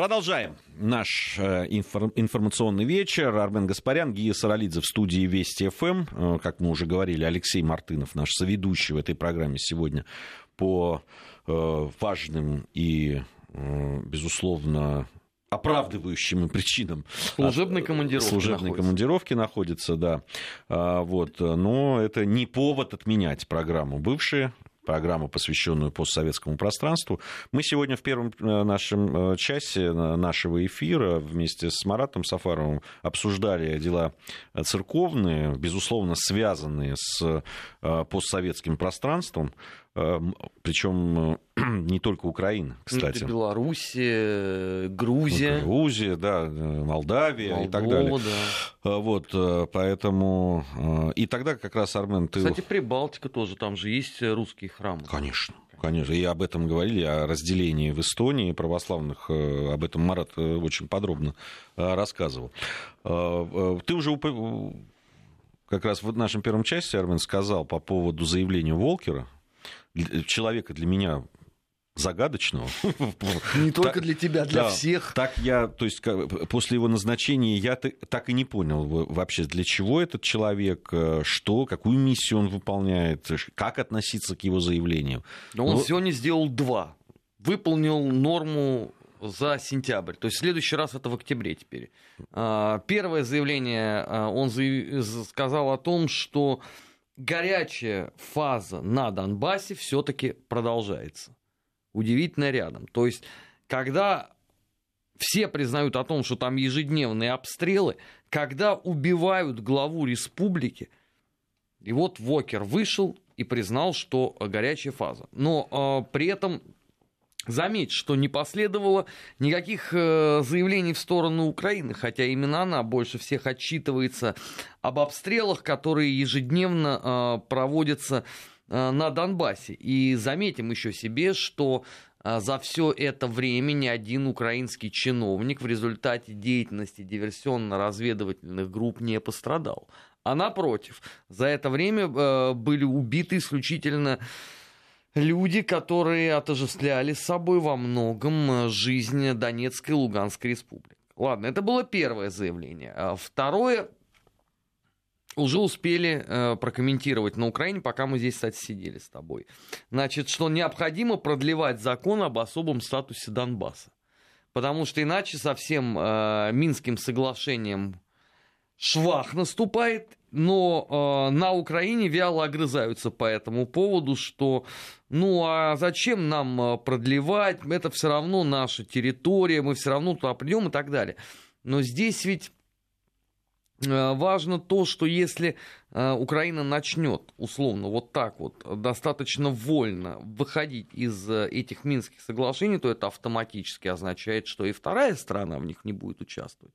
Продолжаем наш э, информационный вечер. Армен Гаспарян, Гия Саралидзе в студии Вести ФМ. Э, как мы уже говорили, Алексей Мартынов, наш соведущий в этой программе сегодня по э, важным и, безусловно, оправдывающим причинам. Служебной командировки Служебной находится. командировки находится, да. А, вот. Но это не повод отменять программу бывшие программу, посвященную постсоветскому пространству. Мы сегодня в первом э, нашем э, часе нашего эфира вместе с Маратом Сафаровым обсуждали дела церковные, безусловно, связанные с э, постсоветским пространством. Эм, Причем э, не только Украина, кстати. Белоруссия, Грузия. Грузия, да, Молдавия Молдова, и так далее. Да. Э, вот, э, поэтому... И тогда как раз, Армен, ты... Кстати, Прибалтика тоже, там же есть русские храмы. Конечно. Конечно, и об этом говорили, о разделении в Эстонии православных, об этом Марат очень подробно рассказывал. Ты уже как раз в нашем первом части, Армен, сказал по поводу заявления Волкера, человека для меня загадочного. Не только для тебя, для всех. Так я, то есть после его назначения я так и не понял вообще, для чего этот человек, э, что, какую миссию он выполняет, как относиться к его заявлениям. Но он сегодня сделал два. Выполнил норму за сентябрь. То есть в следующий раз это в октябре теперь. А, первое заявление а, он сказал о том, что горячая фаза на Донбассе все-таки продолжается. Удивительно рядом. То есть, когда все признают о том, что там ежедневные обстрелы, когда убивают главу республики, и вот Вокер вышел и признал, что горячая фаза. Но э, при этом Заметь, что не последовало никаких э, заявлений в сторону Украины, хотя именно она больше всех отчитывается об обстрелах, которые ежедневно э, проводятся э, на Донбассе. И заметим еще себе, что за все это время ни один украинский чиновник в результате деятельности диверсионно-разведывательных групп не пострадал. А напротив, за это время были убиты исключительно люди, которые отождествляли с собой во многом э, жизнь Донецкой и Луганской республик. Ладно, это было первое заявление. А второе уже успели э, прокомментировать на Украине, пока мы здесь, кстати, сидели с тобой. Значит, что необходимо продлевать закон об особом статусе Донбасса. Потому что иначе совсем э, Минским соглашением швах наступает, но э, на Украине вяло огрызаются по этому поводу, что ну а зачем нам э, продлевать, это все равно наша территория, мы все равно туда придем и так далее. Но здесь ведь э, важно то, что если э, Украина начнет, условно, вот так вот, достаточно вольно выходить из этих Минских соглашений, то это автоматически означает, что и вторая страна в них не будет участвовать.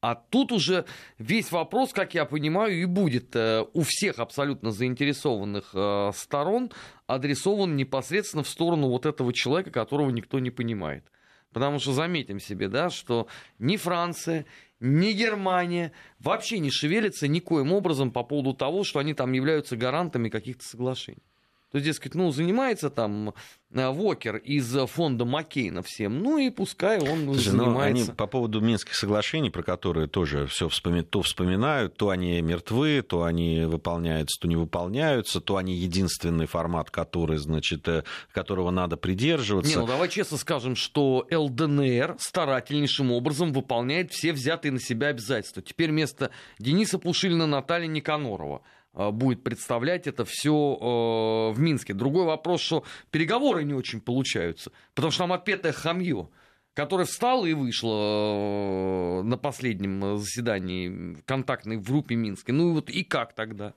А тут уже весь вопрос, как я понимаю, и будет э, у всех абсолютно заинтересованных э, сторон адресован непосредственно в сторону вот этого человека, которого никто не понимает. Потому что заметим себе, да, что ни Франция, ни Германия вообще не шевелятся никоим образом по поводу того, что они там являются гарантами каких-то соглашений. То есть, дескать, ну, занимается там э, Вокер из фонда Маккейна всем, ну и пускай он Слушай, ну, занимается. они по поводу Минских соглашений, про которые тоже все вспоми... то вспоминают, то они мертвы, то они выполняются, то не выполняются, то они единственный формат, который, значит, э, которого надо придерживаться. Не, ну давай честно скажем, что ЛДНР старательнейшим образом выполняет все взятые на себя обязательства. Теперь вместо Дениса Пушилина Наталья Никанорова – будет представлять это все э, в Минске. Другой вопрос, что переговоры не очень получаются, потому что там отпетое хамье, которое встало и вышло э, на последнем заседании контактной в группе Минской. Ну и вот и как тогда?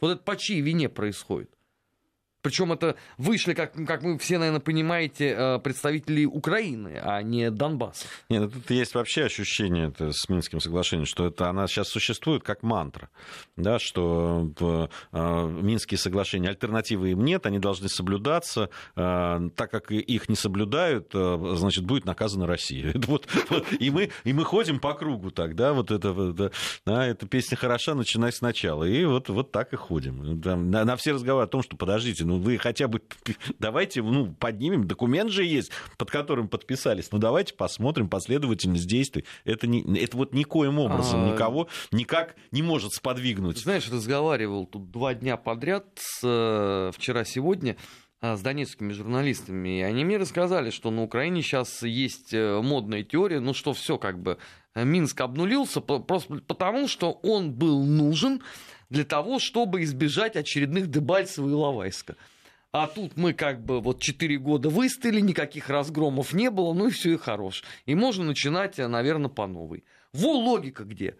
Вот это по чьей вине происходит? Причем это вышли, как, как вы все, наверное, понимаете, э, представители Украины, а не Донбасса. Нет, ну, тут есть вообще ощущение это, с Минским соглашением, что это она сейчас существует как мантра, да, что э, Минские соглашения альтернативы им нет, они должны соблюдаться, э, так как их не соблюдают, э, значит, будет наказана Россия. Вот, и, мы, и мы ходим по кругу так, да, вот это, это, да, эта песня хороша, начинай сначала. И вот, вот так и ходим. Там, на, на все разговоры о том, что подождите, Ну, вы хотя бы давайте, ну, поднимем, документ же есть, под которым подписались. Ну, давайте посмотрим последовательность действий. Это, не, это вот никоим образом а... никого никак не может сподвигнуть. Знаешь, разговаривал тут два дня подряд, с, э, вчера-сегодня, а, с донецкими журналистами, и они мне рассказали, что на Украине сейчас есть э, модная теория, ну что все как бы э, Минск обнулился просто потому, что он был нужен для того, чтобы избежать очередных Дебальцева и Лавайска. А тут мы как бы вот 4 года выстояли, никаких разгромов не было, ну и все и хорош. И можно начинать, э, наверное, по новой. Во логика где?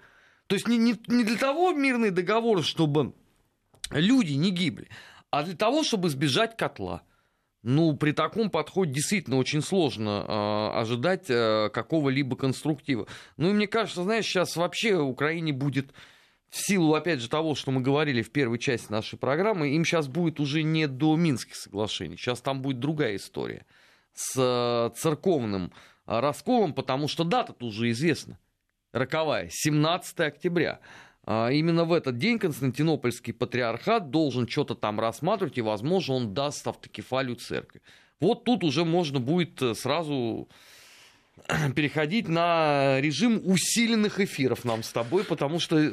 То есть не, не, не для того мирный договор, чтобы люди не гибли, а для того, чтобы избежать котла. Ну, при таком подходе действительно очень сложно э, ожидать э, какого-либо конструктива. Ну, и мне кажется, знаешь, сейчас вообще Украине будет в силу, опять же, того, что мы говорили в первой части нашей программы, им сейчас будет уже не до Минских соглашений. Сейчас там будет другая история с э, церковным э, расколом, потому что дата-то уже известна. Роковая, 17 октября. А, именно в этот день Константинопольский патриархат должен что-то там рассматривать, и, возможно, он даст автокефалию церкви. Вот тут уже можно будет э, сразу переходить на режим усиленных эфиров нам с тобой, потому что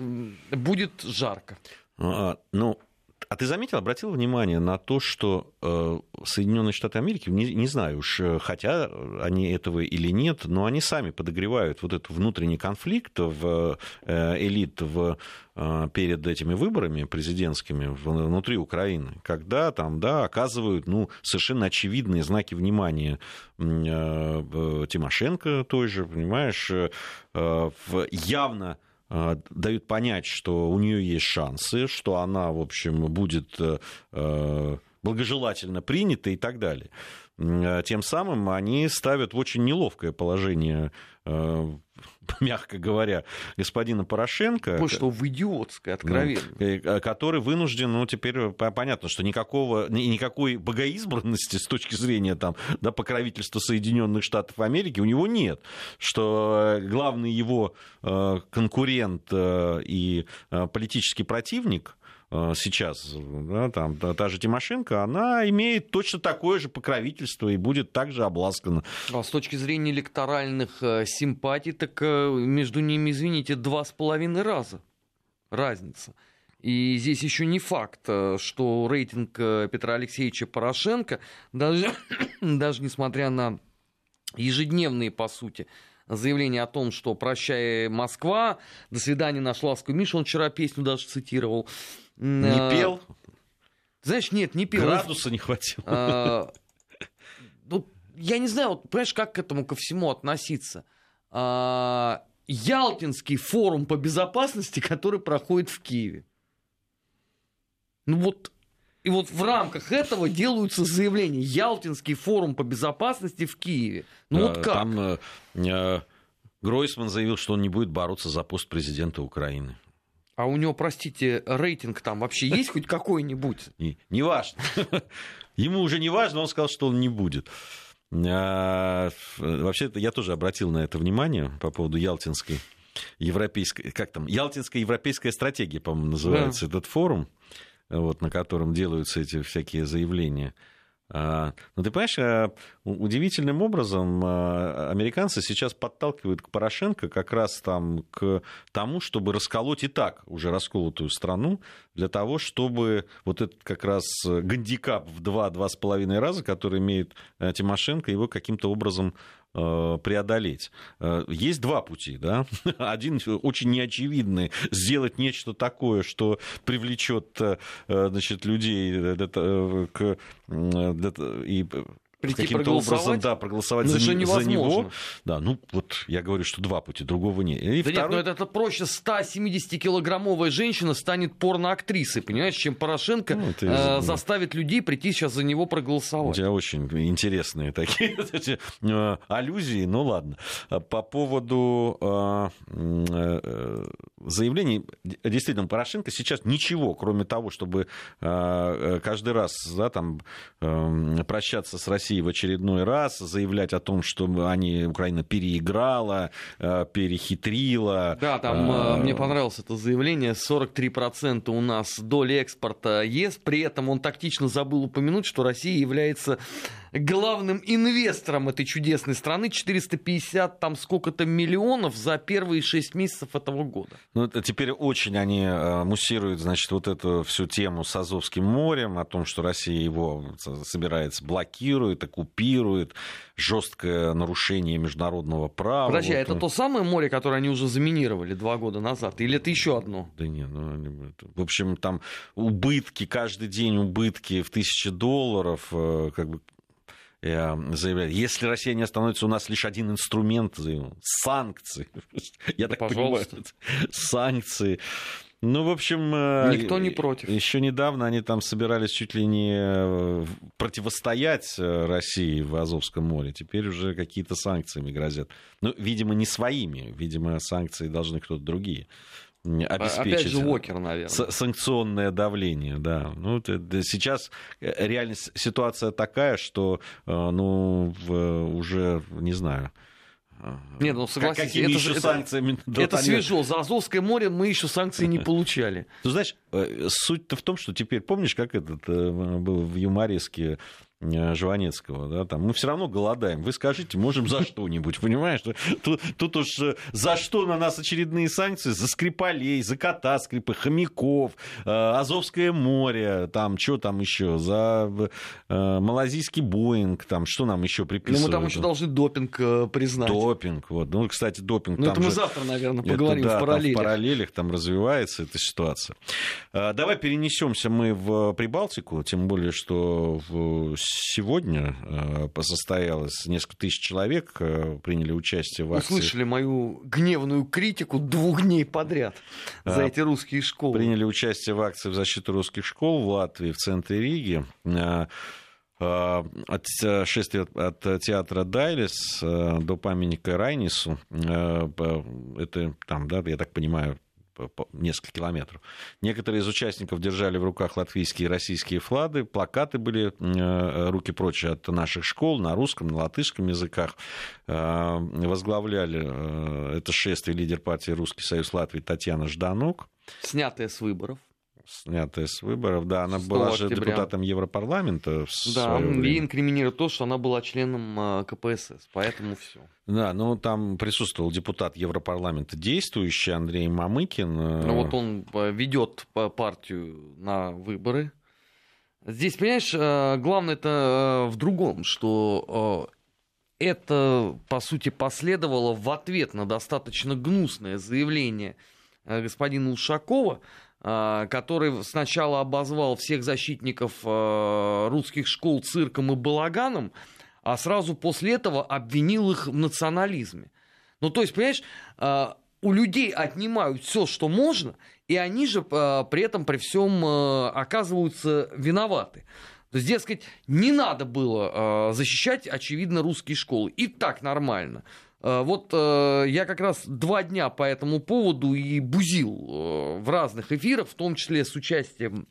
будет жарко. А, ну, а ты заметил, обратил внимание на то, что э, Соединенные Штаты Америки, не, не знаю уж, э, хотя они этого или нет, но они сами подогревают вот этот внутренний конфликт в э, элит в, перед этими выборами президентскими внутри Украины, когда там, да, оказывают, ну, совершенно очевидные знаки внимания Тимошенко той же, понимаешь, явно дают понять, что у нее есть шансы, что она, в общем, будет э, э, благожелательно принята и так далее. А тем самым они ставят в очень неловкое положение э, мягко говоря, господина Порошенко. Вот что в идиотское, откровенно. Э, который вынужден, ну, теперь э, понятно, что никакого, никакой богоизбранности с точки зрения там, да, покровительства Соединенных Штатов Америки у него нет. Что э, главный его конкурент и политический противник сейчас, да, там, та же Тимошенко, она имеет точно такое же покровительство и будет также обласкана. А с точки зрения электоральных э, симпатий, так э, между ними, извините, два с половиной раза разница. И здесь еще не факт, что рейтинг Петра Алексеевича Порошенко, даже, даже несмотря на ежедневные, по сути, заявление о том, что прощай Москва, до свидания наш ласковый Миша, он вчера песню даже цитировал, не а, пел? Знаешь, нет, не пел. Градуса не хватило. А, ну, я не знаю, вот, понимаешь, как к этому ко всему относиться. А, Ялтинский форум по безопасности, который проходит в Киеве. Ну вот, и вот в рамках этого делаются заявления. Ялтинский форум по безопасности в Киеве. Ну да, вот как? Там э, э, Гройсман заявил, что он не будет бороться за пост президента Украины. А у него, простите, рейтинг там вообще есть хоть какой-нибудь? Не, важно. Ему уже не важно, он сказал, что он не будет. А, вообще, я тоже обратил на это внимание по поводу Ялтинской европейской, как там, Ялтинская европейская стратегия, по-моему, называется да. этот форум, вот, на котором делаются эти всякие заявления. А, ну, ты понимаешь, а, удивительным образом а, американцы сейчас подталкивают к Порошенко как раз там к тому, чтобы расколоть и так уже расколотую страну, для того, чтобы вот этот как раз гандикап в 2-2,5 раза, который имеет Тимошенко, его каким-то образом Э, преодолеть. Э, есть два пути. Да? Один очень неочевидный. Сделать нечто такое, что привлечет э, значит, людей к, и прийти каким-то образом да, проголосовать ну, за, за него. Да, ну вот я говорю, что два пути, другого нет. И да второй... нет, ну это, это проще 170-килограммовая женщина станет порноактрисой, понимаешь, чем Порошенко ну, ты... э, заставит людей прийти сейчас за него проголосовать. У тебя очень интересные такие э, аллюзии, ну ладно. По поводу э, э, заявлений, действительно, Порошенко сейчас ничего, кроме того, чтобы каждый раз да, там, прощаться с Россией России в очередной раз, заявлять о том, что они, Украина переиграла, э, перехитрила. Да, там а... мне понравилось это заявление, 43% у нас доля экспорта ЕС, при этом он тактично забыл упомянуть, что Россия является главным инвестором этой чудесной страны, 450 там сколько-то миллионов за первые 6 месяцев этого года. Ну, это теперь очень они муссируют, значит, вот эту всю тему с Азовским морем, о том, что Россия его собирается блокирует, оккупирует, жесткое нарушение международного права. Подожди, а вот. это то самое море, которое они уже заминировали два года назад? Или это еще одно? Да нет, ну, в общем, там убытки, каждый день убытки в тысячи долларов, э, как бы заявляет, если Россия не остановится, у нас лишь один инструмент, санкции. Я да так пожалуйста. понимаю, санкции. Ну, в общем... Э, Никто не против. Еще недавно они там собирались чуть ли не э, противостоять э, России в Азовском море. Теперь уже какие-то санкциями грозят. Ну, видимо, не своими. Видимо, санкции должны кто-то другие обеспечить. Опять же, Уокер, наверное. Санкционное давление, да. Ну, сейчас реально ситуация такая, что, ну, уже, не знаю, нет, ну согласись, Какими это, еще это, санкциями? Это свежо. За Азовское море мы еще санкции не получали. Ты знаешь, э, суть-то в том, что теперь, помнишь, как этот э, был в юмореске Э, Жванецкого, да, там, мы все равно голодаем. Вы скажите, можем за что-нибудь, понимаешь? Тут, тут уж э, за что на нас очередные санкции? За Скрипалей, за кота Скрипы, хомяков, э, Азовское море, там, что там еще, за малазийский Боинг, там, что нам еще приписывают? Ну, мы там еще должны допинг признать. Допинг, вот. Ну, кстати, допинг Ну, это мы же... завтра, наверное, поговорим это, да, в параллелях. в параллелях там развивается эта ситуация. Давай перенесемся мы в Прибалтику, тем более, что в сегодня э, состоялось несколько тысяч человек, э, приняли участие в акции. Услышали мою гневную критику двух дней подряд за а, эти русские школы. Приняли участие в акции в защиту русских школ в Латвии, в центре Риги э, от шествия от театра Дайлис до памятника Райнису, это там, да, я так понимаю, несколько километров. Некоторые из участников держали в руках латвийские и российские флады, плакаты были э, руки прочь от наших школ на русском, на латышском языках. Э, возглавляли э, это шествие лидер партии «Русский союз Латвии» Татьяна Жданук. Снятая с выборов снятая с выборов. Да, она была же октября. депутатом Европарламента. Да, ей инкриминирует то, что она была членом а, КПСС, поэтому все. Да, ну там присутствовал депутат Европарламента действующий Андрей Мамыкин. Э, ну вот он э, ведет партию на выборы. Здесь, понимаешь, э, главное это в другом, что это, по сути, последовало в ответ на достаточно гнусное заявление господина Ушакова, который сначала обозвал всех защитников а, русских школ цирком и балаганом, а сразу после этого обвинил их в национализме. Ну, то есть, понимаешь, а, у людей отнимают все, что можно, и они же при этом при всем оказываются виноваты. То есть, дескать, не надо было защищать, очевидно, русские школы. И так нормально. Э, вот э, я как раз два дня по этому поводу и бузил э, в разных эфирах, в том числе с участием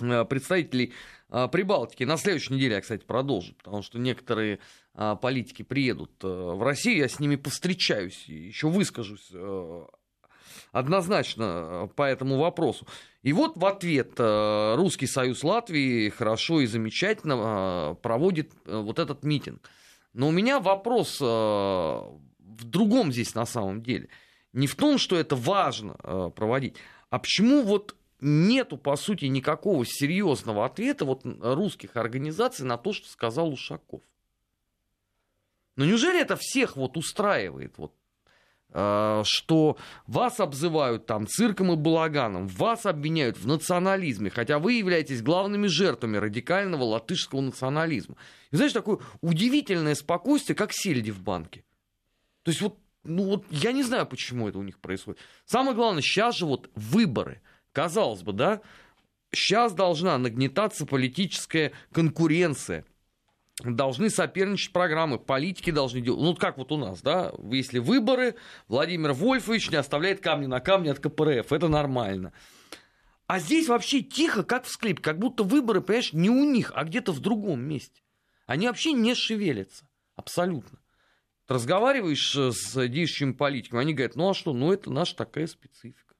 представителей Прибалтики. На следующей неделе я, кстати, продолжу, потому что некоторые политики приедут в Россию, я с ними повстречаюсь, еще выскажусь однозначно по этому вопросу. И вот в ответ Русский Союз Латвии хорошо и замечательно проводит вот этот митинг. Но у меня вопрос э, в другом здесь на самом деле. Не в том, что это важно э, проводить, а почему вот нету, по сути, никакого серьезного ответа вот русских организаций на то, что сказал Ушаков. Но неужели это всех вот устраивает? Вот что вас обзывают там цирком и балаганом, вас обвиняют в национализме, хотя вы являетесь главными жертвами радикального латышского национализма. И знаешь, такое удивительное спокойствие, как сельди в банке. То есть вот, ну вот я не знаю, почему это у них происходит. Самое главное, сейчас же вот выборы. Казалось бы, да, сейчас должна нагнетаться политическая конкуренция должны соперничать программы, политики должны делать. Ну, как вот у нас, да, если выборы, Владимир Вольфович не оставляет камни на камни от КПРФ, это нормально. А здесь вообще тихо, как в склепе, как будто выборы, понимаешь, не у них, а где-то в другом месте. Они вообще не шевелятся. Абсолютно. Ты разговариваешь с действующими политиками, они говорят, ну а что, ну это наша такая специфика.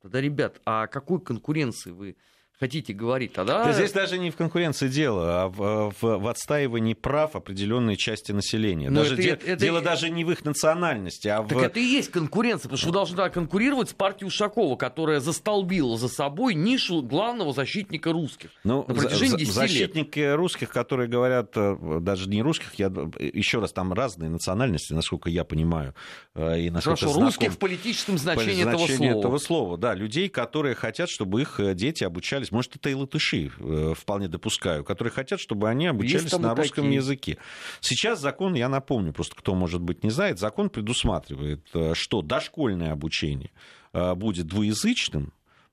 Тогда, ребят, а какой конкуренции вы хотите говорить, тогда... Да здесь даже не в конкуренции дело, а в, в, в отстаивании прав определенной части населения. Но даже это, де, это, дело даже не в их национальности, а так в... это и есть конкуренция, потому что вы должны конкурировать с партией Ушакова, которая застолбила за собой нишу главного защитника русских ну, на протяжении 10 защитники лет. русских, которые говорят, э, даже не русских, я еще раз, там разные национальности, насколько я понимаю, э, и насколько Хорошо, знаком, русских в политическом значении, этого слова. этого слова. Да, людей, которые хотят, чтобы их э, дети обучались может, это и латыши, э, вполне допускаю, которые хотят, чтобы они обучались на русском такие. языке. Сейчас закон, я напомню, просто кто, может быть, не знает, закон предусматривает, э, что дошкольное обучение э, будет двуязычным,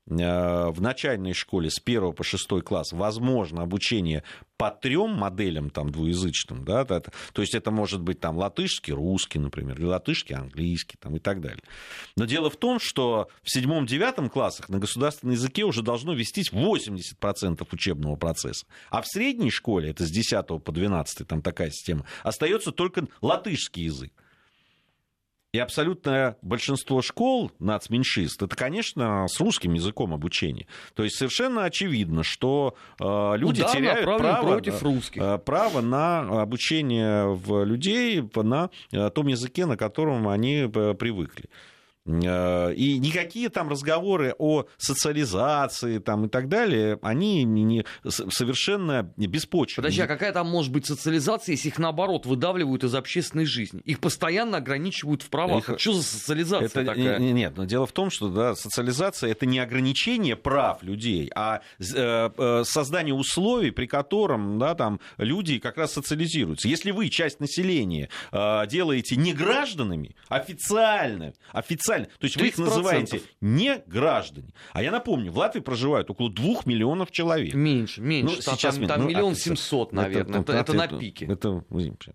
в начальной школе с 1 по 6 класс возможно обучение по трем моделям там, двуязычным. Да, то есть это может быть там, латышский, русский, например, или латышский, английский там, и так далее. Но дело в том, что в 7-9 классах на государственном языке уже должно вестись 80% учебного процесса. А в средней школе, это с 10 по 12, там такая система, остается только латышский язык. И абсолютное большинство школ нацменьшист, это, конечно, с русским языком обучение. То есть совершенно очевидно, что э, люди Удар теряют право, против русских. Э, право на обучение в людей на э, том языке, на котором они э, привыкли. Э, и никакие там разговоры о социализации там, и так далее, они не, совершенно беспочвенны. Подожди, а какая там может быть социализация, если их наоборот выдавливают из общественной жизни? Их постоянно ограничивают в правах. Их... Что за социализация это, такая? Нет, но дело в том, что да, социализация это не ограничение прав людей, а э, э, создание условий, при котором да, там, люди как раз социализируются. Если вы часть населения делаете не гражданами, официально, официально официально. То есть вы их называете не граждане. А я напомню, в Латвии проживают около двух миллионов человек. Меньше, меньше. Ну, сейчас там, там ну, миллион семьсот, наверное. Это, это, это, это на пике. Это,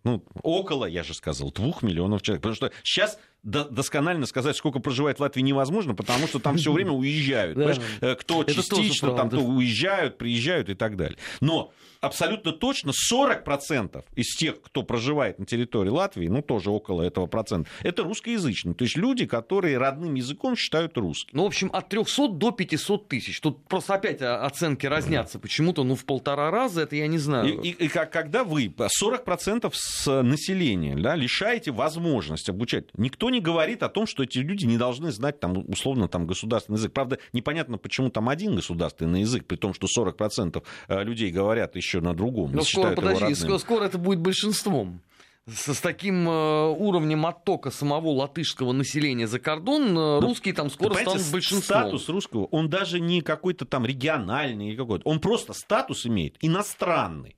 ну, около, я же сказал, двух миллионов человек. Потому что сейчас досконально сказать, сколько проживает в Латвии, невозможно, потому что там все время уезжают. Э, кто частично, там то уезжают, приезжают и так далее. Но абсолютно точно 40% из тех, кто проживает на территории Латвии, ну, тоже около этого процента, это русскоязычные. То есть люди, которые родным языком считают русский. Ну, в общем, от 300 до 500 тысяч. Тут просто опять оценки разнятся почему-то, ну, в полтора раза, это я не знаю. И, и, и когда вы 40% с населения да, лишаете возможности обучать, никто не говорит о том, что эти люди не должны знать, там, условно, там, государственный язык. Правда, непонятно, почему там один государственный язык, при том, что 40% э, людей говорят еще на другом. Но скоро, подожди, скоро, скоро это будет большинством с, с таким э, уровнем оттока самого латышского населения за кордон, э, ну, русские там скоро станут большинством. Статус русского, он даже не какой-то там региональный, какой-то, он просто статус имеет иностранный.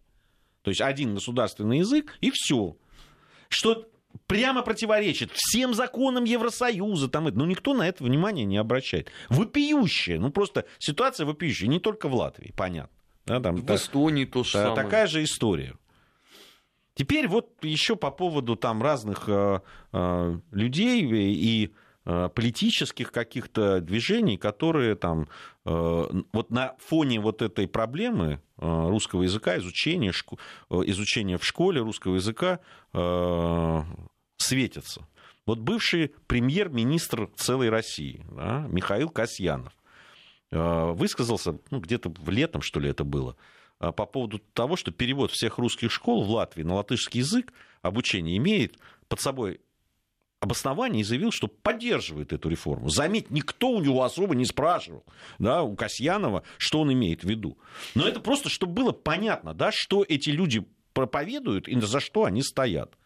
То есть один государственный язык и все. Что прямо противоречит всем законам Евросоюза. Там, но никто на это внимание не обращает. Вопиющая, ну просто ситуация вопиющая, не только в Латвии, понятно. Да, там, в так, Эстонии то же самое. Такая же история. Теперь вот еще по поводу там разных э, э, людей и политических каких-то движений, которые там э, вот на фоне вот этой проблемы э, русского языка, изучения, э, изучения в школе русского языка э, светятся. Вот бывший премьер-министр целой России да, Михаил Касьянов Э, высказался, ну, где-то в летом, что ли, это было, э, по поводу того, что перевод всех русских школ в Латвии на латышский язык обучение имеет под собой обоснование и заявил, что поддерживает эту реформу. Заметь, никто у него особо не спрашивал, да, у Касьянова, что он имеет в виду. Но это просто, чтобы было понятно, да, что эти люди проповедуют и за что они стоят.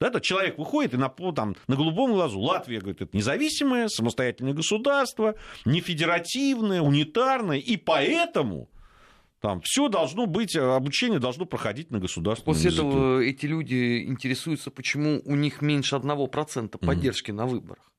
Этот человек выходит и на, там, на голубом глазу Латвия, говорит, это независимое, самостоятельное государство, не федеративное, унитарное, и поэтому там все должно быть, обучение должно проходить на государственном После языке. этого эти люди интересуются, почему у них меньше 1% поддержки mm-hmm. на выборах.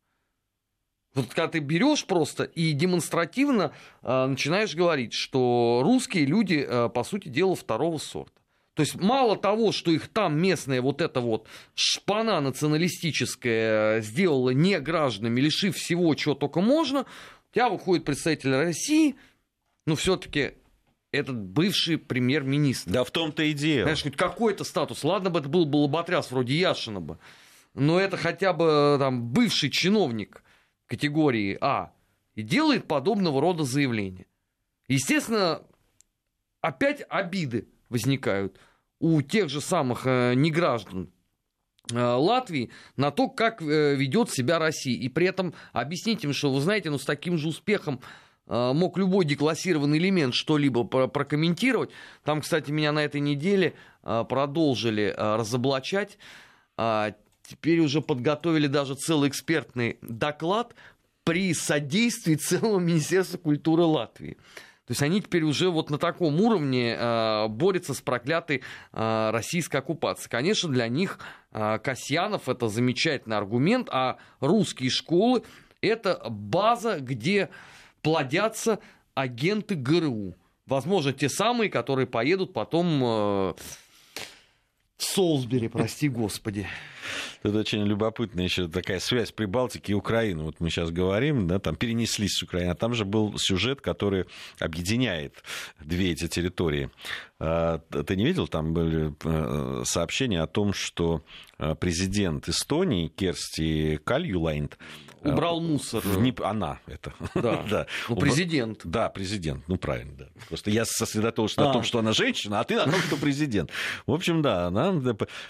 Вот когда ты берешь просто и демонстративно э, начинаешь говорить, что русские люди, э, по сути дела, второго сорта. То есть мало того, что их там местная вот эта вот шпана националистическая сделала не гражданами, лишив всего, чего только можно, у тебя выходит представитель России, ну все-таки этот бывший премьер-министр. Да в том-то и дело. Знаешь, хоть какой-то статус. Ладно бы это был бы лоботряс вроде Яшина бы. Но это хотя бы там бывший чиновник категории А и делает подобного рода заявления. Естественно, опять обиды возникают у тех же самых э, неграждан э, Латвии на то, как э, ведет себя Россия. И при этом объяснить им, что, вы знаете, ну, с таким же успехом мог любой деклассированный элемент что-либо прокомментировать. Там, кстати, меня на этой неделе э, продолжили э, разоблачать. Э, теперь уже подготовили даже целый экспертный доклад при содействии целого Министерства культуры Латвии. То есть они теперь уже вот на таком уровне э, борются с проклятой э, российской оккупацией. Конечно, для них э, Касьянов это замечательный аргумент, а русские школы это база, где плодятся агенты ГРУ. Возможно, те самые, которые поедут потом э, в Солсбери, прости господи. Это очень любопытная еще такая связь Прибалтики и Украины. Вот мы сейчас говорим, да, там перенеслись с Украины, а там же был сюжет, который объединяет две эти территории. А, ты не видел, там были э, сообщения о том, что э, президент Эстонии Керсти Кальюлайнд Э, Убрал мусор. В Она это. Да. да. Ну, президент. Да, президент. Ну, правильно, да. Просто я сосредоточен а. на том, что она женщина, а ты на том, что президент. В общем, да, она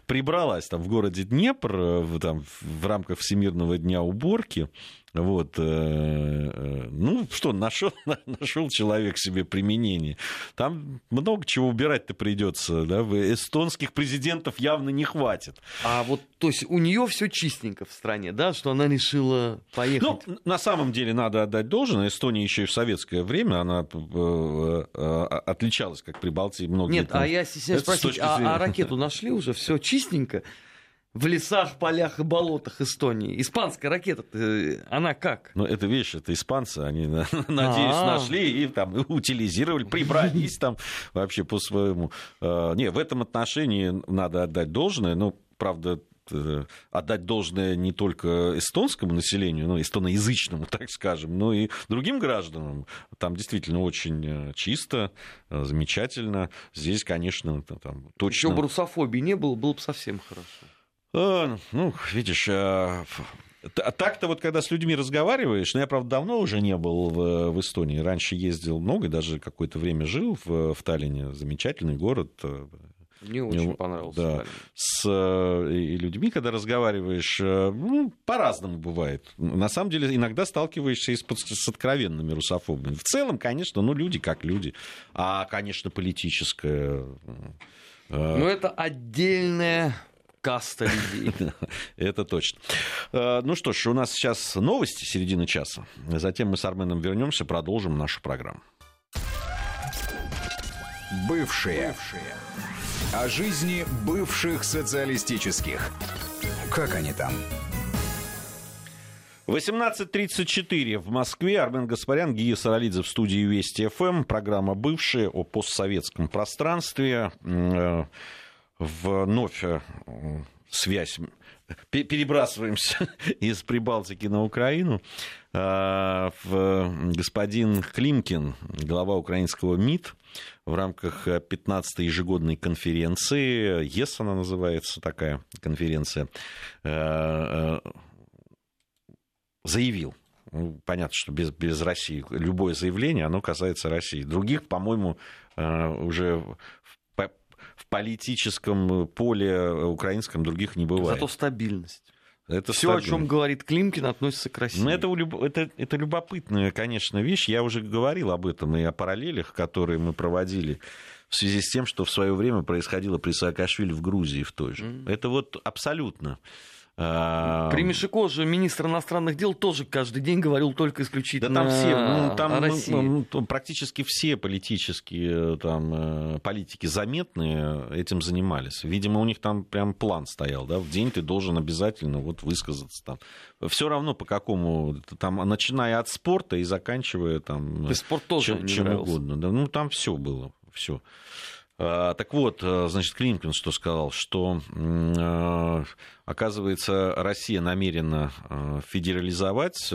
прибралась там в городе Днепр э, в, там, в рамках Всемирного дня уборки. Вот, э, э, ну что, нашел, нашел человек себе применение. Там много чего убирать-то придется. Да? Эстонских президентов явно не хватит. А вот, то есть, у нее все чистенько в стране, да, что она решила поехать? Ну, на самом деле, надо отдать должное. Эстония еще и в советское время, она отличалась, как при Балтии, многие. Нет, а я стесняюсь спросить, а, а ракету нашли уже, все чистенько? В лесах, полях и болотах Эстонии. Испанская ракета, она как? Ну, это вещь, это испанцы, они, надеюсь, нашли и там утилизировали, прибрались там вообще по своему. А, не, в этом отношении надо отдать должное, но, правда, э, отдать должное не только эстонскому населению, ну, эстоноязычному, так скажем, но и другим гражданам. Там действительно очень э, чисто, э, замечательно. Здесь, конечно, там точно... Еще бы русофобии не было, было бы совсем хорошо. А, ну, видишь, а, так-то вот, когда с людьми разговариваешь, ну, я, правда, давно уже не был в, в Эстонии, раньше ездил много, даже какое-то время жил в, в Таллине, замечательный город. Э, Мне очень понравился. Да, с э, и людьми, когда разговариваешь, э, ну, по-разному бывает. На самом деле, иногда сталкиваешься и с, с откровенными русофобами. В целом, конечно, ну, люди как люди. А, конечно, политическое... Ну, это отдельная каста людей. Это точно. Э, ну что ж, у нас сейчас новости середины часа. Затем мы с Арменом вернемся, продолжим нашу программу. Бывшие. Бывшие. О жизни бывших социалистических. Как они там? 18.34 в Москве. Армен Гаспарян, Гия Саралидзе в студии Вести ФМ. Программа «Бывшие» о постсоветском пространстве. Э, вновь э, связь перебрасываемся из Прибалтики на Украину. А, господин Климкин, глава украинского МИД, в рамках 15-й ежегодной конференции, ЕС она называется, такая конференция, э, э, заявил, ну, понятно, что без, без России любое заявление, оно касается России. Других, по-моему, уже в политическом поле украинском других не бывает. Зато стабильность. Это Все, о чем говорит Климкин, относится к России. Ну, это, это, это любопытная, конечно, вещь. Я уже говорил об этом и о параллелях, которые мы проводили в связи с тем, что в свое время происходило при Саакашвили в Грузии в той же. Mm-hmm. Это вот абсолютно при Мишико же министр иностранных дел тоже каждый день говорил только исключительно да там все, ну, там, о России. Ну, ну, практически все политические там, э, политики заметные этим занимались. Видимо, у них там прям план стоял, да, в день ты должен обязательно вот высказаться там. Все равно по какому, там, начиная от спорта и заканчивая там... И спорт тоже чем, чем угодно. Да, ну, там все было, все. А, так вот, э, значит, Клинкин что сказал, что, оказывается, Россия намерена федерализовать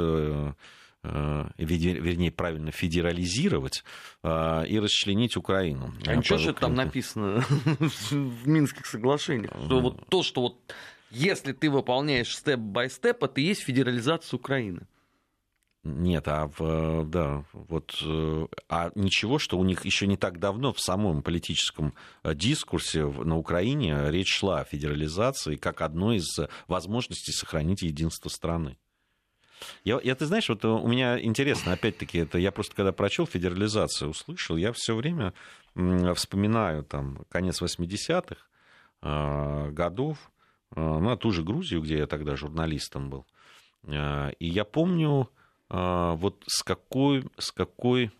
вернее, правильно, федерализировать и расчленить Украину. А ничего же там написано в Минских соглашениях? Что вот то, что вот если ты выполняешь степ-бай-степ, это и есть федерализация Украины. Нет, а в, да, вот, э, а ничего, что у них еще не так давно в самом политическом э, дискурсе на Украине речь шла о федерализации как одной из возможностей сохранить единство страны. Я, я, ты знаешь, вот у меня интересно, опять-таки, это я просто когда прочел федерализацию, услышал, я все время вспоминаю там конец 80-х э, годов, ну, ту же Грузию, где я тогда журналистом был. И я помню, а, вот с какой, с какой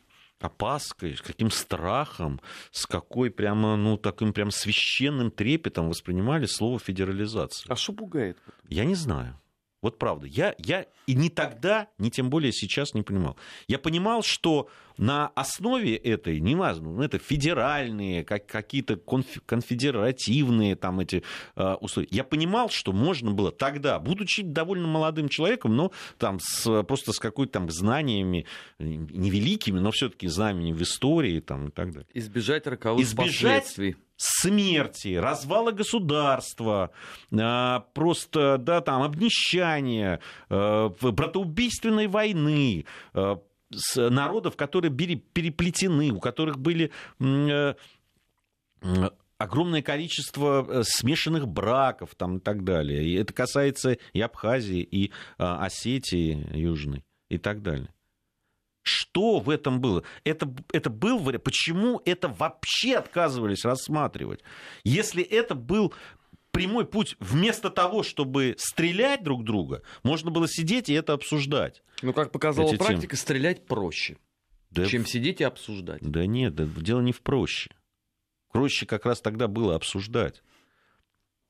опаской, с каким страхом, с какой прямо, ну, таким прям священным трепетом воспринимали слово федерализация. А что пугает? Я не знаю. Вот правда. Я, я и ни тогда, ни тем более сейчас не понимал. Я понимал, что на основе этой, неважно, ну, это федеральные, как, какие-то конф, конфедеративные там эти э, условия. Я понимал, что можно было тогда, будучи довольно молодым человеком, но там с, просто с какой-то там знаниями, невеликими, но все-таки знаниями в истории там, и так далее. Избежать роковых Избежать последствий смерти, развала государства, а, просто, да, там, обнищания, а, братоубийственной войны, а, народов, которые переплетены, у которых были э, огромное количество э, смешанных браков там, и так далее. И это касается и Абхазии, и Осетии Южной, и так далее. Что в этом было? Это, это был вариант. Почему это вообще отказывались рассматривать? Если это был прямой путь, вместо того, чтобы стрелять друг друга, можно было сидеть и это обсуждать. Ну, как показала Эти практика, темы. стрелять проще, да, чем сидеть и обсуждать. Да нет, да, дело не в проще. Проще как раз тогда было обсуждать.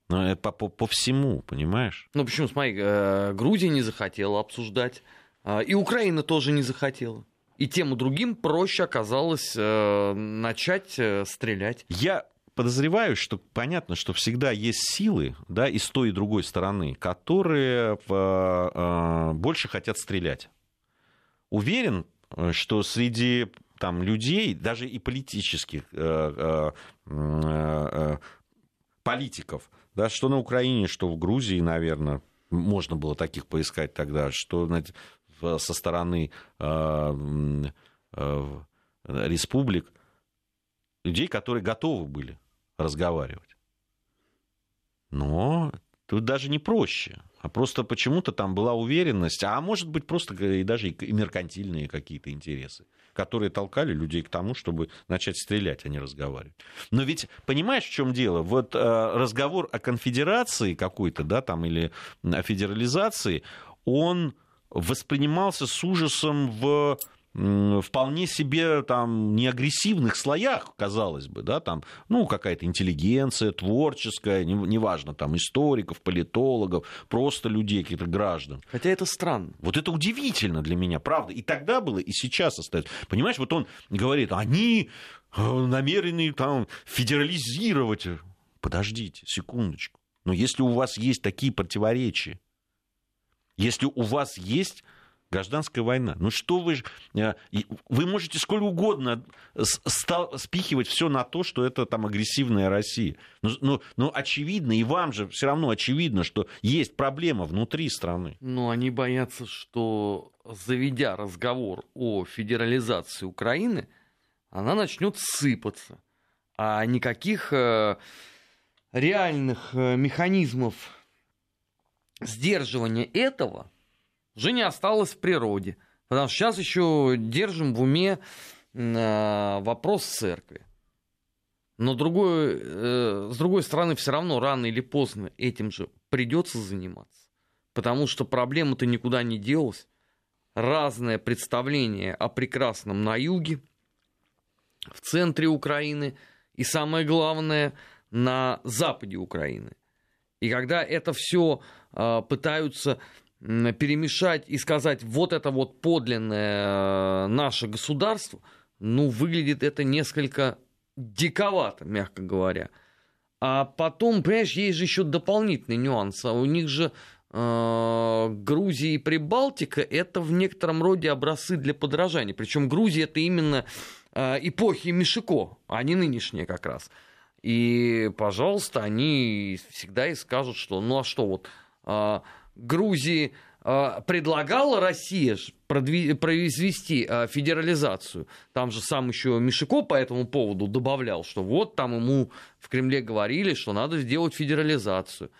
Но это по, по, по всему, понимаешь? Ну, почему, смотри, э, Грузия не захотела обсуждать. А, и Украина тоже не захотела. И тем и другим проще оказалось э, начать э, стрелять. Я подозреваю, что понятно, что всегда есть силы, да, и с той, и другой стороны, которые э, больше хотят стрелять. Уверен, что среди там, людей, даже и политических политиков, да, что на Украине, что в Грузии, наверное, можно было таких поискать тогда, что со стороны республик людей, которые готовы были разговаривать. Но тут даже не проще. А просто почему-то там была уверенность, а может быть просто и даже и меркантильные какие-то интересы, которые толкали людей к тому, чтобы начать стрелять, а не разговаривать. Но ведь понимаешь, в чем дело? Вот э, разговор о конфедерации какой-то, да, там или о федерализации, он воспринимался с ужасом в вполне себе там не агрессивных слоях, казалось бы, да, там, ну, какая-то интеллигенция творческая, неважно, не там, историков, политологов, просто людей, каких-то граждан. Хотя это странно. Вот это удивительно для меня, правда. И тогда было, и сейчас остается. Понимаешь, вот он говорит, они э, намерены там федерализировать. Подождите, секундочку. Но если у вас есть такие противоречия, если у вас есть гражданская война. Ну что вы... Э, вы можете сколько угодно спихивать все на то, что это там агрессивная Россия. Но, но, но очевидно, и вам же все равно очевидно, что есть проблема внутри страны. Но они боятся, что заведя разговор о федерализации Украины, она начнет сыпаться. А никаких э, реальных э, механизмов сдерживание этого уже не осталось в природе. Потому что сейчас еще держим в уме э, вопрос церкви. Но другой, э, с другой стороны, все равно рано или поздно этим же придется заниматься. Потому что проблема-то никуда не делась. Разное представление о прекрасном на юге, в центре Украины и, самое главное, на западе Украины. И когда это все а, пытаются перемешать и сказать, вот это вот подлинное э, наше государство, ну, выглядит это несколько диковато, мягко говоря. А потом, понимаешь, есть же еще дополнительный нюанс. А у них же э, Грузия и Прибалтика это в некотором роде образцы для подражания. Причем Грузия это именно э, эпохи Мишико, а не нынешняя как раз. И, пожалуйста, они всегда и скажут, что ну а что вот э, Грузии э, предлагала Россия произвести э, федерализацию. Там же сам еще Мишико по этому поводу добавлял, что вот там ему в Кремле говорили, что надо сделать федерализацию.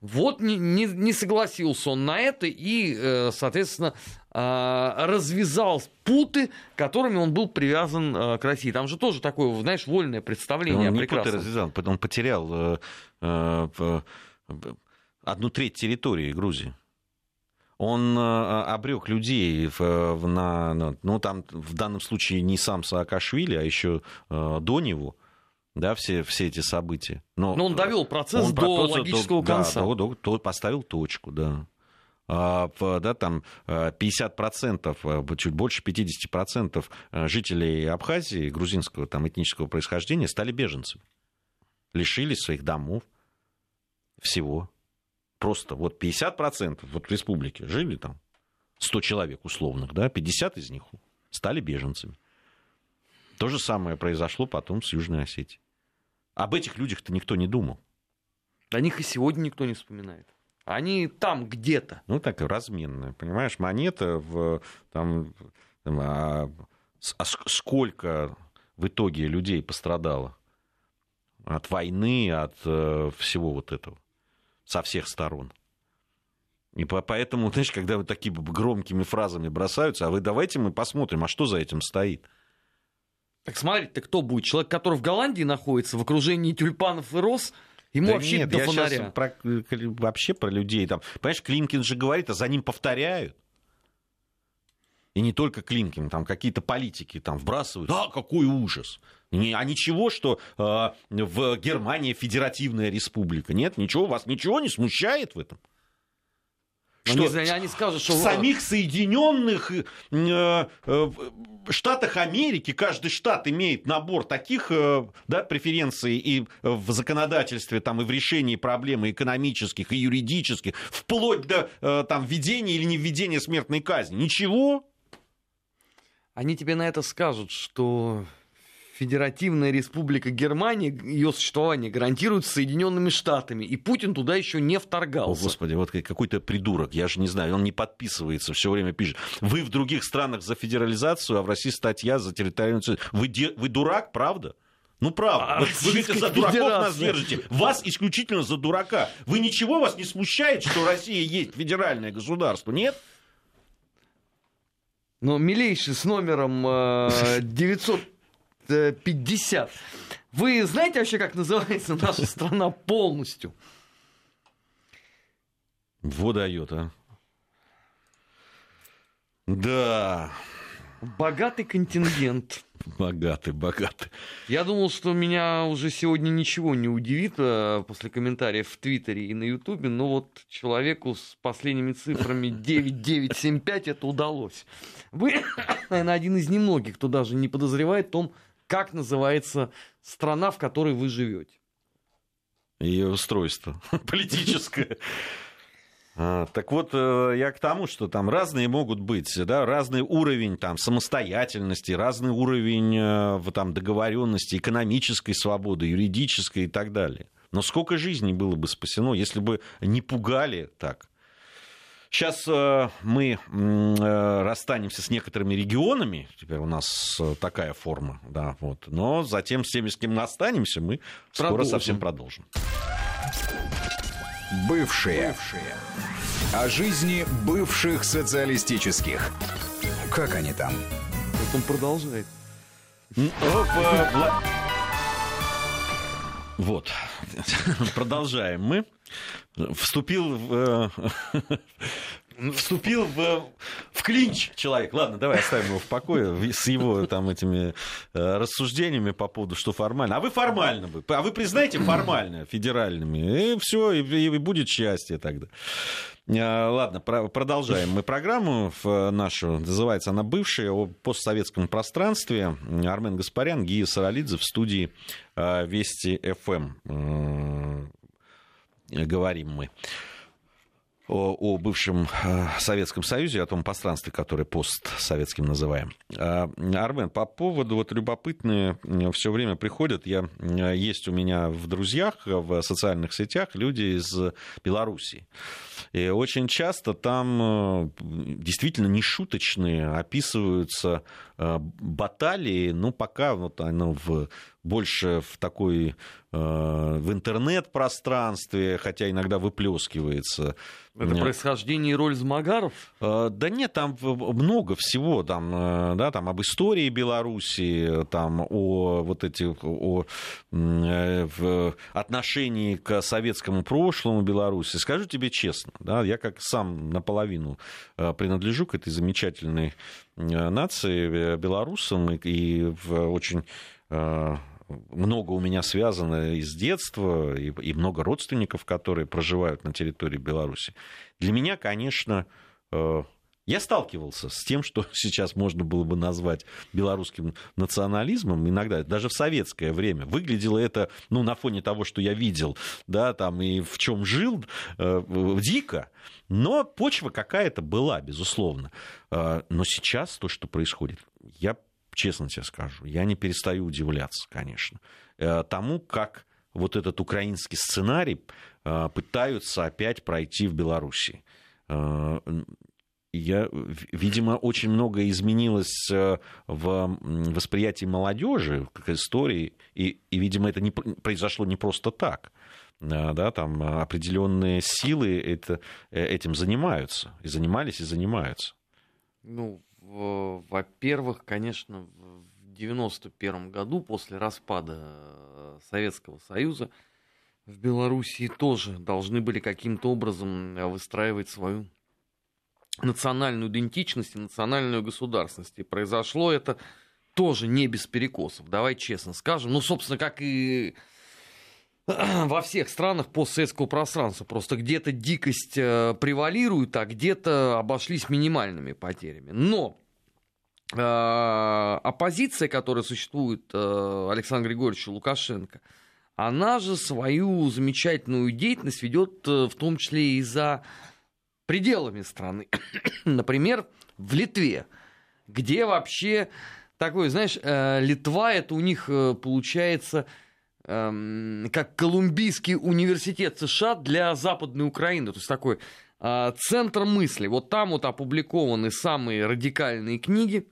Вот не, не, не согласился он на это и, э, соответственно, развязал путы, которыми он был привязан к России. Там же тоже такое, знаешь, вольное представление. Он не путы развязал, он потерял одну треть территории Грузии. Он обрек людей в, на, ну там в данном случае не сам Саакашвили, а еще до него да, все, все эти события. Но, Но он довел процесс он до логического до, конца. Да, до, до, поставил точку, да. А, да, там 50%, а, чуть больше 50% а, жителей Абхазии, грузинского там, этнического происхождения, стали беженцами. Лишились своих домов, всего. Просто вот 50% вот в республике жили там, 100 человек условных, да, 50 из них стали беженцами. То же самое произошло потом с Южной Осетией. Об этих людях-то никто не думал. О них и сегодня никто не вспоминает. Они там где-то. Ну, так, разменная, понимаешь, монета в, там, а, а сколько в итоге людей пострадало от войны, от э, всего вот этого, со всех сторон. И поэтому, знаешь, когда вот такими громкими фразами бросаются, а вы давайте мы посмотрим, а что за этим стоит. Так смотрите, кто будет? Человек, который в Голландии находится, в окружении тюльпанов и роз, Ему да вообще нет, до я фонаря. Про, вообще про людей. Там, понимаешь, Климкин же говорит, а за ним повторяют. И не только Клинкин, там какие-то политики там вбрасывают. А, какой ужас! А ничего, что э, в Германии федеративная республика. Нет, ничего, вас ничего не смущает в этом? Что они, они скажут, что... В самих Соединенных э, э, Штатах Америки каждый штат имеет набор таких э, да, преференций и в законодательстве, там, и в решении проблем экономических, и юридических, вплоть до э, там, введения или не введения смертной казни. Ничего. Они тебе на это скажут, что Федеративная Республика Германия, ее существование гарантирует Соединенными Штатами, и Путин туда еще не вторгался. О, Господи, вот какой-то придурок, я же не знаю, он не подписывается, все время пишет. Вы в других странах за федерализацию, а в России статья за территориальную... Вы, де... вы дурак, правда? Ну, правда. А, вы, вы за дураков нас держите. Вас исключительно за дурака. Вы ничего вас не смущает, что Россия есть федеральное государство, нет? Но милейший с номером э, 900 50. Вы знаете вообще, как называется наша страна полностью? Во дает, а. Да. Богатый контингент. Богатый, богатый. Я думал, что меня уже сегодня ничего не удивит э, после комментариев в Твиттере и на Ютубе, но вот человеку с последними цифрами 9975 это удалось. Вы, наверное, один из немногих, кто даже не подозревает о том, как называется страна, в которой вы живете. Ее устройство политическое. А, так вот, э, я к тому, что там разные могут быть, да, разный уровень там, самостоятельности, разный уровень э, там, договоренности, экономической свободы, юридической и так далее. Но сколько жизней было бы спасено, если бы не пугали так? Сейчас э, мы э, расстанемся с некоторыми регионами, теперь у нас э, такая форма, да, вот. Но затем с теми, с кем мы останемся, мы продолжим. скоро совсем продолжим. Бывшие. Бывшие. О жизни бывших социалистических. Как они там? Вот он продолжает. Вот. Продолжаем мы вступил в, э, вступил в, в клинч человек. Ладно, давай оставим его в покое с его там этими э, рассуждениями по поводу, что формально. А вы формально бы, а вы признаете формально федеральными, и все, и, и будет счастье тогда. Э, ладно, продолжаем мы программу нашу. Называется она «Бывшая» о постсоветском пространстве. Армен Гаспарян, Гия Саралидзе в студии Вести ФМ. Э, говорим мы. О, бывшем э, Советском Союзе, о том пространстве, которое постсоветским называем. А, Армен, по поводу вот любопытные все время приходят, я, есть у меня в друзьях, в социальных сетях люди из Белоруссии. И очень часто там действительно нешуточные описываются баталии, ну, пока вот оно в, больше в такой в интернет-пространстве, хотя иногда выплескивается это происхождение и роль Змагаров? Э, да нет, там много всего, там, э, да, там об истории Беларуси, там о вот этих, о э, в отношении к советскому прошлому Беларуси. Скажу тебе честно, да, я как сам наполовину принадлежу к этой замечательной нации, белорусам, и в очень много у меня связано из детства, и, и много родственников, которые проживают на территории Беларуси. Для меня, конечно, э, я сталкивался с тем, что сейчас можно было бы назвать белорусским национализмом, иногда, даже в советское время. Выглядело это, ну, на фоне того, что я видел, да, там, и в чем жил, э, дико, но почва какая-то была, безусловно. Э, но сейчас то, что происходит, я честно тебе скажу, я не перестаю удивляться, конечно, э, тому, как вот этот украинский сценарий э, пытаются опять пройти в Беларуси. Э, я, видимо, очень многое изменилось в восприятии молодежи к истории, и, и видимо, это не, произошло не просто так. Да, там определенные силы это, этим занимаются, и занимались, и занимаются. Ну, во-первых, конечно, в 91 году, после распада э, Советского Союза, в Белоруссии тоже должны были каким-то образом э, выстраивать свою национальную идентичность и национальную государственность. И произошло это тоже не без перекосов, давай честно скажем. Ну, собственно, как и во всех странах постсоветского пространства. Просто где-то дикость э, превалирует, а где-то обошлись минимальными потерями. Но э, оппозиция, которая существует э, Александру Григорьевичу Лукашенко, она же свою замечательную деятельность ведет в том числе и за пределами страны. Например, в Литве, где вообще такой, знаешь, Литва это у них получается Эм, как Колумбийский университет США для Западной Украины. То есть такой э, центр мысли. Вот там вот опубликованы самые радикальные книги.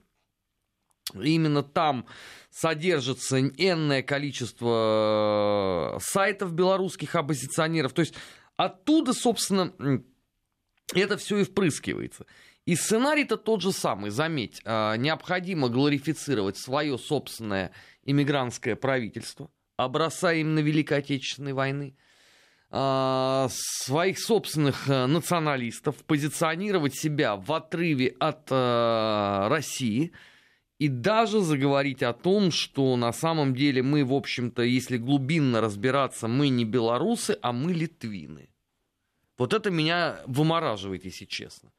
Именно там содержится энное количество э, сайтов белорусских оппозиционеров. То есть оттуда, собственно, это все и впрыскивается. И сценарий-то тот же самый, заметь, э, необходимо глорифицировать свое собственное иммигрантское правительство, образца именно Великой Отечественной войны, а, своих собственных э, националистов, позиционировать себя в отрыве от э, России и даже заговорить о том, что на самом деле мы, в общем-то, если глубинно разбираться, мы не белорусы, а мы литвины. Вот это меня вымораживает, если честно.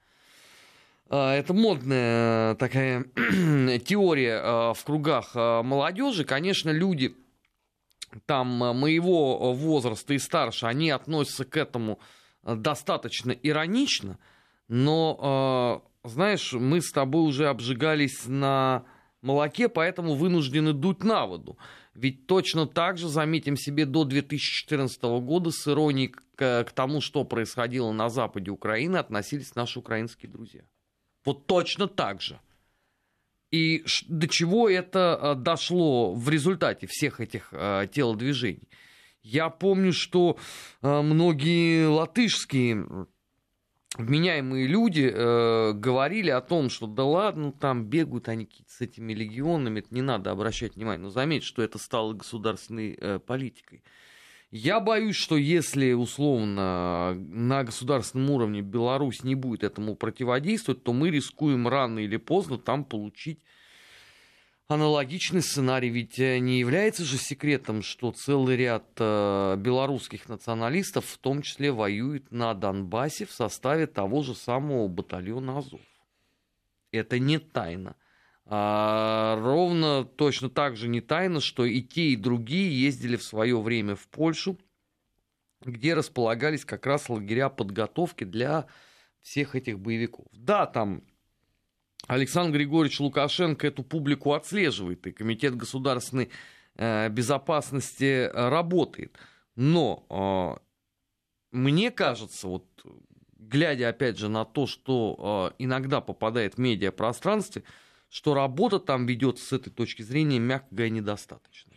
А, это модная такая теория в кругах молодежи. Конечно, люди там э, моего э, возраста и старше, они относятся к этому э, достаточно иронично, но, знаешь, мы с тобой уже обжигались на молоке, поэтому вынуждены дуть на воду. Ведь точно так же, заметим себе, до 2014 года с иронией к, к тому, что происходило на западе Украины, относились наши украинские друзья. Вот точно так же. И до чего это э, дошло в результате всех этих э, телодвижений? Я помню, что э, многие латышские вменяемые люди э, говорили о том, что да ладно, там бегают они с этими легионами, это не надо обращать внимание. Но заметь, что это стало государственной э, политикой. Я боюсь, что если условно на государственном уровне Беларусь не будет этому противодействовать, то мы рискуем рано или поздно там получить аналогичный сценарий. Ведь э, не является же секретом, что целый ряд э, белорусских националистов, в том числе, воюет на Донбассе в составе того же самого батальона Азов. Это не тайна. А, ровно точно так же не тайно, что и те, и другие ездили в свое время в Польшу где располагались как раз лагеря подготовки для всех этих боевиков. Да, там Александр Григорьевич Лукашенко эту публику отслеживает, и Комитет государственной э, безопасности работает. Но э, мне кажется, вот глядя опять же на то, что э, иногда попадает в медиапространстве, что работа там ведется с этой точки зрения, мягко говоря, недостаточно.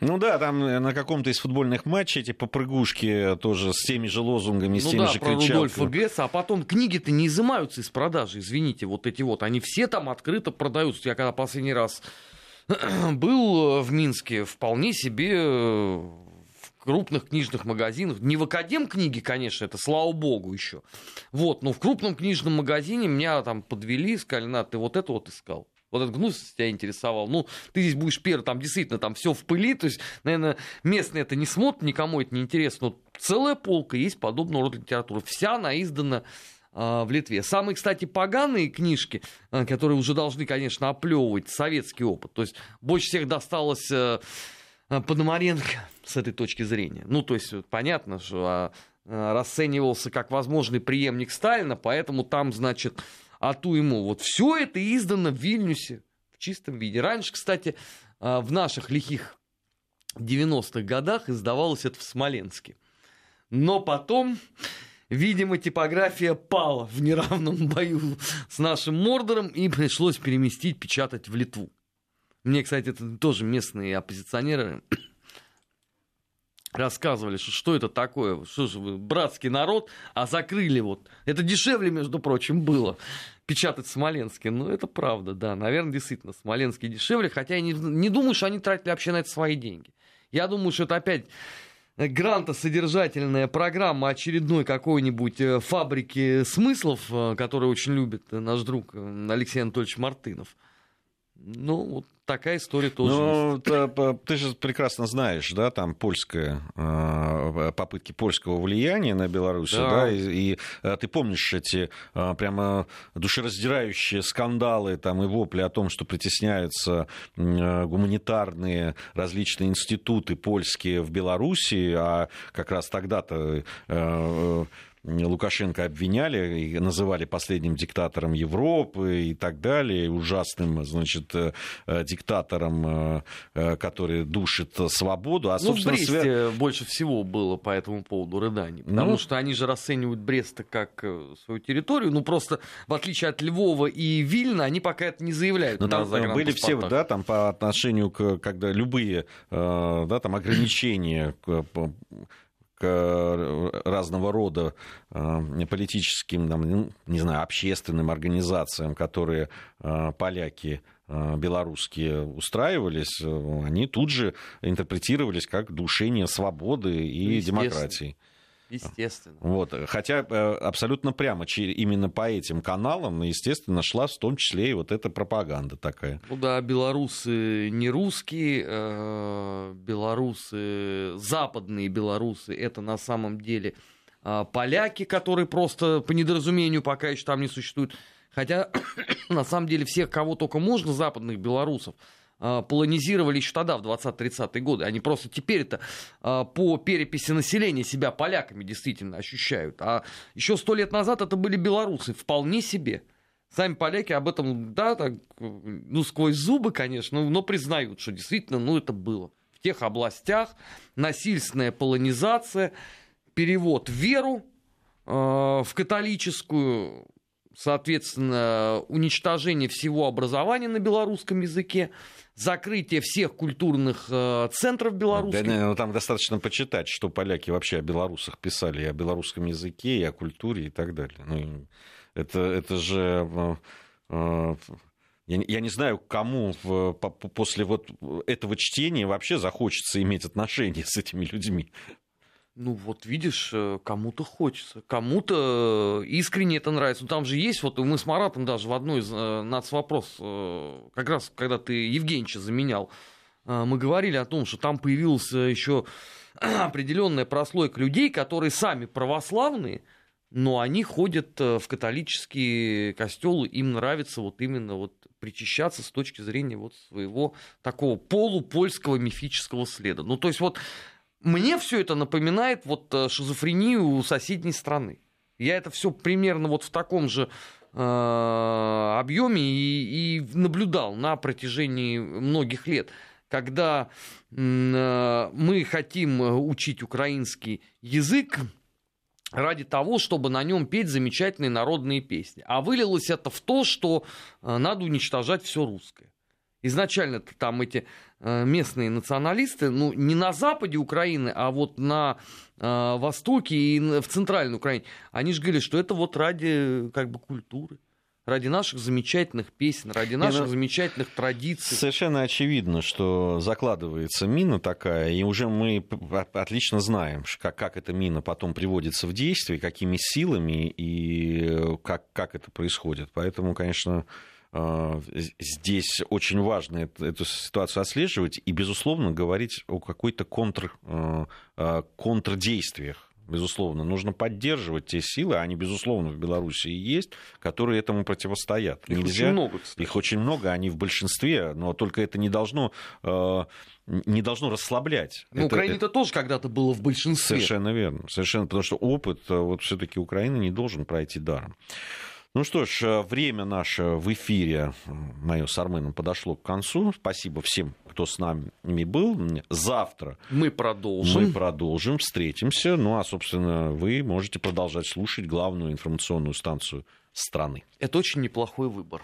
Ну да, там на каком-то из футбольных матчей эти попрыгушки тоже с теми же лозунгами, с ну теми да, же про кричалками. Рудольфа Гесса, а потом книги-то не изымаются из продажи, извините, вот эти вот, они все там открыто продаются. Я когда последний раз был в Минске, вполне себе э, крупных книжных магазинах, не в Академ книги, конечно, это слава богу еще, вот, но в крупном книжном магазине меня там подвели, сказали, на, ты вот это вот искал. Вот этот гнус тебя интересовал. Ну, ты здесь будешь первый, там действительно там все в пыли. То есть, наверное, местные это не смотрят, никому это не интересно. Но целая полка есть подобного рода литературы. Вся она издана а, в Литве. Самые, кстати, поганые книжки, а, которые уже должны, конечно, оплевывать советский опыт. То есть больше всех досталось а, Пономаренко с этой точки зрения. Ну, то есть понятно, что расценивался как возможный преемник Сталина, поэтому там, значит, а ту ему. Вот все это издано в Вильнюсе в чистом виде. Раньше, кстати, а, в наших лихих 90-х годах издавалось это в Смоленске. Но потом, видимо, типография пала в неравном бою с нашим Мордором, и пришлось переместить, печатать в Литву. Мне, кстати, это тоже местные оппозиционеры рассказывали, что что это такое, что же вы, братский народ, а закрыли вот. Это дешевле, между прочим, было печатать в Смоленске. Ну, это правда, да. Наверное, действительно, Смоленский дешевле, хотя я не, не думаю, что они тратили вообще на это свои деньги. Я думаю, что это опять грантосодержательная программа очередной какой-нибудь э, фабрики смыслов, э, которую очень любит наш друг э, Алексей Анатольевич Мартынов. Ну, вот такая история тоже ну, есть. Ты, же прекрасно знаешь, да, там польская, э, попытки польского влияния на Беларусь, да, да и, и э, ты помнишь эти э, прямо душераздирающие скандалы там и вопли о том, что притесняются гуманитарные различные институты польские в Беларуси, а как раз тогда-то Лукашенко обвиняли и называли последним диктатором Европы и так далее, ужасным, значит, э, диктатором, э, который душит свободу. А, ну, в Бресте свя... больше всего было по этому поводу рыданий, потому ну... что они же расценивают Брест как э, свою территорию, ну, просто в отличие от Львова и Вильна, они пока это не заявляют. Ну, там были все, да, там по отношению к, когда любые, да, там ограничения к э, разного рода э, политическим, ну, не знаю, общественным организациям, которые э, поляки белорусские устраивались, они тут же интерпретировались как душение свободы и демократии. Естественно. Вот. Хотя э, абсолютно прямо именно по этим каналам, естественно, шла в том числе и вот эта пропаганда такая. Ну да, белорусы не русские, э, белорусы, западные белорусы, это на самом деле э, поляки, которые просто по недоразумению пока еще там не существуют. Хотя, на самом деле, всех, кого только можно, западных белорусов, а, полонизировали еще тогда, в 20-30-е годы. Они просто теперь это а, по переписи населения себя поляками действительно ощущают. А еще сто лет назад это были белорусы, вполне себе. Сами поляки об этом, да, так, ну, сквозь зубы, конечно, но признают, что действительно, ну, это было. В тех областях насильственная полонизация, перевод в веру, э, в католическую, соответственно, уничтожение всего образования на белорусском языке, закрытие всех культурных э, центров белорусских. Да, ну, там достаточно почитать, что поляки вообще о белорусах писали, и о белорусском языке, и о культуре и так далее. Ну, это, это же... Э, э, я, я не знаю, кому в, по, после вот этого чтения вообще захочется иметь отношения с этими людьми. Ну вот видишь, э, кому-то хочется, кому-то э, искренне это нравится. Ну там же есть, вот мы с Маратом даже в одной из э, нацвопрос, как раз когда ты Евгеньевича заменял, мы говорили о том, что там появилась еще определенная прослойка людей, которые сами православные, но они ходят в католические костелы, им нравится вот именно вот причащаться с точки зрения вот своего такого полупольского мифического следа. Ну то есть вот мне все это напоминает вот э, шизофрению соседней страны. Я это все примерно вот в таком же э, объеме и, и наблюдал на протяжении многих лет, когда э, мы хотим учить украинский язык ради того, чтобы на нем петь замечательные народные песни. А вылилось это в то, что надо уничтожать все русское. Изначально там эти э, местные националисты, ну, не на западе Украины, а вот на э, востоке и в центральной Украине, они же говорили, что это вот ради как бы культуры ради наших замечательных песен, ради наших ну, замечательных традиций. Совершенно очевидно, что закладывается мина такая, и уже мы отлично знаем, как, как эта мина потом приводится в действие, какими силами и как, как это происходит. Поэтому, конечно, э, здесь очень важно эту ситуацию отслеживать и, безусловно, говорить о какой-то контр, э, э, контрдействиях безусловно. Нужно поддерживать те силы, они, безусловно, в Беларуси есть, которые этому противостоят. Их Нельзя... очень много, кстати. Их очень много, они в большинстве, но только это не должно не должно расслаблять. Ну, Украина-то это... тоже когда-то было в большинстве. Совершенно верно. Совершенно, потому что опыт вот все-таки Украины не должен пройти даром. Ну что ж, э, время наше в эфире, мое с Арменом, подошло к концу. Спасибо всем, кто с нами был. Завтра мы продолжим. Мы продолжим, встретимся. Ну а, собственно, вы можете продолжать слушать главную информационную станцию страны. Это очень неплохой выбор.